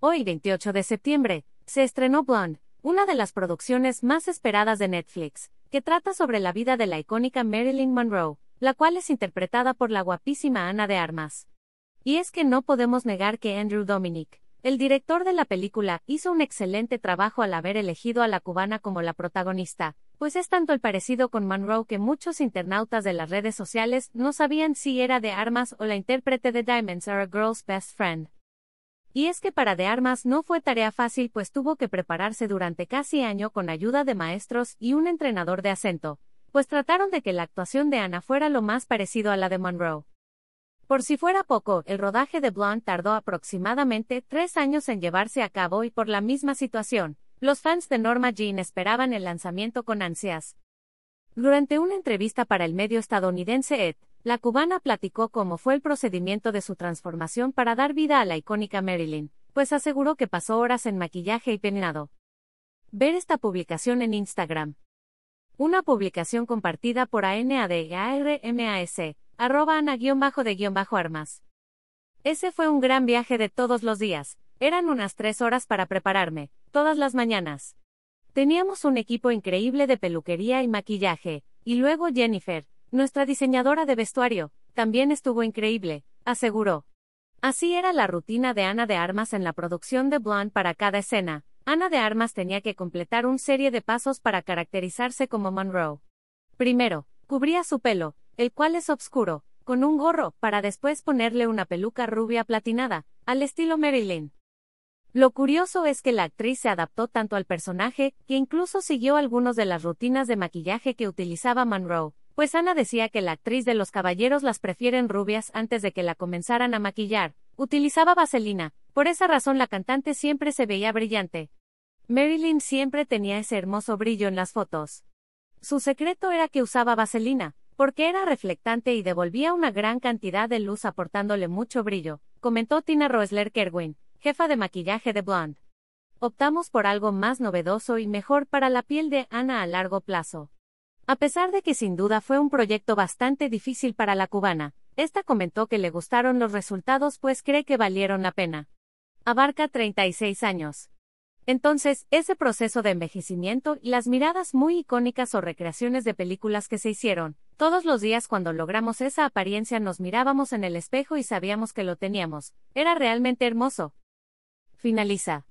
Hoy, 28 de septiembre, se estrenó Blonde, una de las producciones más esperadas de Netflix, que trata sobre la vida de la icónica Marilyn Monroe, la cual es interpretada por la guapísima Ana de Armas. Y es que no podemos negar que Andrew Dominic, el director de la película, hizo un excelente trabajo al haber elegido a la cubana como la protagonista, pues es tanto el parecido con Monroe que muchos internautas de las redes sociales no sabían si era de Armas o la intérprete de Diamonds Are a Girl's Best Friend. Y es que para De Armas no fue tarea fácil pues tuvo que prepararse durante casi año con ayuda de maestros y un entrenador de acento, pues trataron de que la actuación de Ana fuera lo más parecido a la de Monroe. Por si fuera poco, el rodaje de Blonde tardó aproximadamente tres años en llevarse a cabo y por la misma situación, los fans de Norma Jean esperaban el lanzamiento con ansias. Durante una entrevista para el medio estadounidense Ed, la cubana platicó cómo fue el procedimiento de su transformación para dar vida a la icónica Marilyn, pues aseguró que pasó horas en maquillaje y peinado. Ver esta publicación en Instagram. Una publicación compartida por ANADARMAS, arroba ana-de-armas. Ese fue un gran viaje de todos los días, eran unas tres horas para prepararme, todas las mañanas. Teníamos un equipo increíble de peluquería y maquillaje, y luego Jennifer, nuestra diseñadora de vestuario, también estuvo increíble, aseguró. Así era la rutina de Ana de Armas en la producción de Blonde para cada escena. Ana de Armas tenía que completar una serie de pasos para caracterizarse como Monroe. Primero, cubría su pelo, el cual es oscuro, con un gorro, para después ponerle una peluca rubia platinada, al estilo Marilyn. Lo curioso es que la actriz se adaptó tanto al personaje, que incluso siguió algunos de las rutinas de maquillaje que utilizaba Monroe, pues Ana decía que la actriz de los caballeros las prefieren rubias antes de que la comenzaran a maquillar. Utilizaba vaselina, por esa razón la cantante siempre se veía brillante. Marilyn siempre tenía ese hermoso brillo en las fotos. Su secreto era que usaba vaselina, porque era reflectante y devolvía una gran cantidad de luz aportándole mucho brillo, comentó Tina Roesler Kerwin, jefa de maquillaje de Blonde. Optamos por algo más novedoso y mejor para la piel de Ana a largo plazo. A pesar de que sin duda fue un proyecto bastante difícil para la cubana, esta comentó que le gustaron los resultados pues cree que valieron la pena. Abarca 36 años. Entonces, ese proceso de envejecimiento y las miradas muy icónicas o recreaciones de películas que se hicieron, todos los días cuando logramos esa apariencia nos mirábamos en el espejo y sabíamos que lo teníamos, era realmente hermoso. Finaliza.